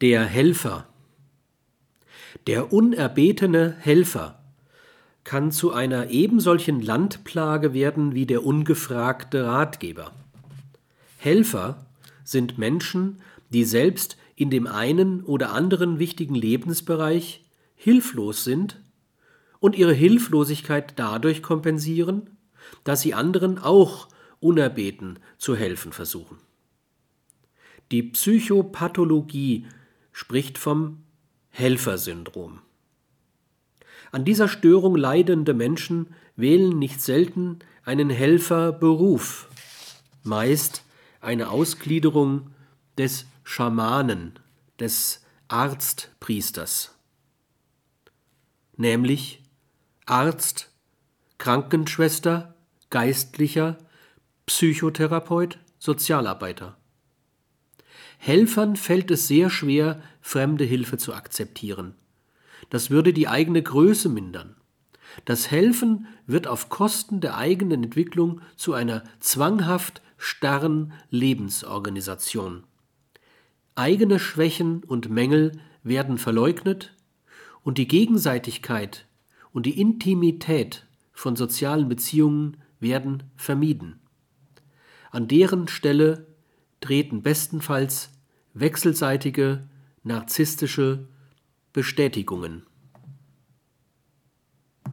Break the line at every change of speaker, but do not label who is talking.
Der Helfer. Der unerbetene Helfer kann zu einer ebensolchen Landplage werden wie der ungefragte Ratgeber. Helfer sind Menschen, die selbst in dem einen oder anderen wichtigen Lebensbereich hilflos sind und ihre Hilflosigkeit dadurch kompensieren, dass sie anderen auch unerbeten zu helfen versuchen. Die Psychopathologie spricht vom Helfersyndrom. An dieser Störung leidende Menschen wählen nicht selten einen Helferberuf, meist eine Ausgliederung des Schamanen, des Arztpriesters, nämlich Arzt, Krankenschwester, Geistlicher, Psychotherapeut, Sozialarbeiter. Helfern fällt es sehr schwer, fremde Hilfe zu akzeptieren. Das würde die eigene Größe mindern. Das Helfen wird auf Kosten der eigenen Entwicklung zu einer zwanghaft starren Lebensorganisation. Eigene Schwächen und Mängel werden verleugnet und die Gegenseitigkeit und die Intimität von sozialen Beziehungen werden vermieden. An deren Stelle treten bestenfalls wechselseitige narzisstische Bestätigungen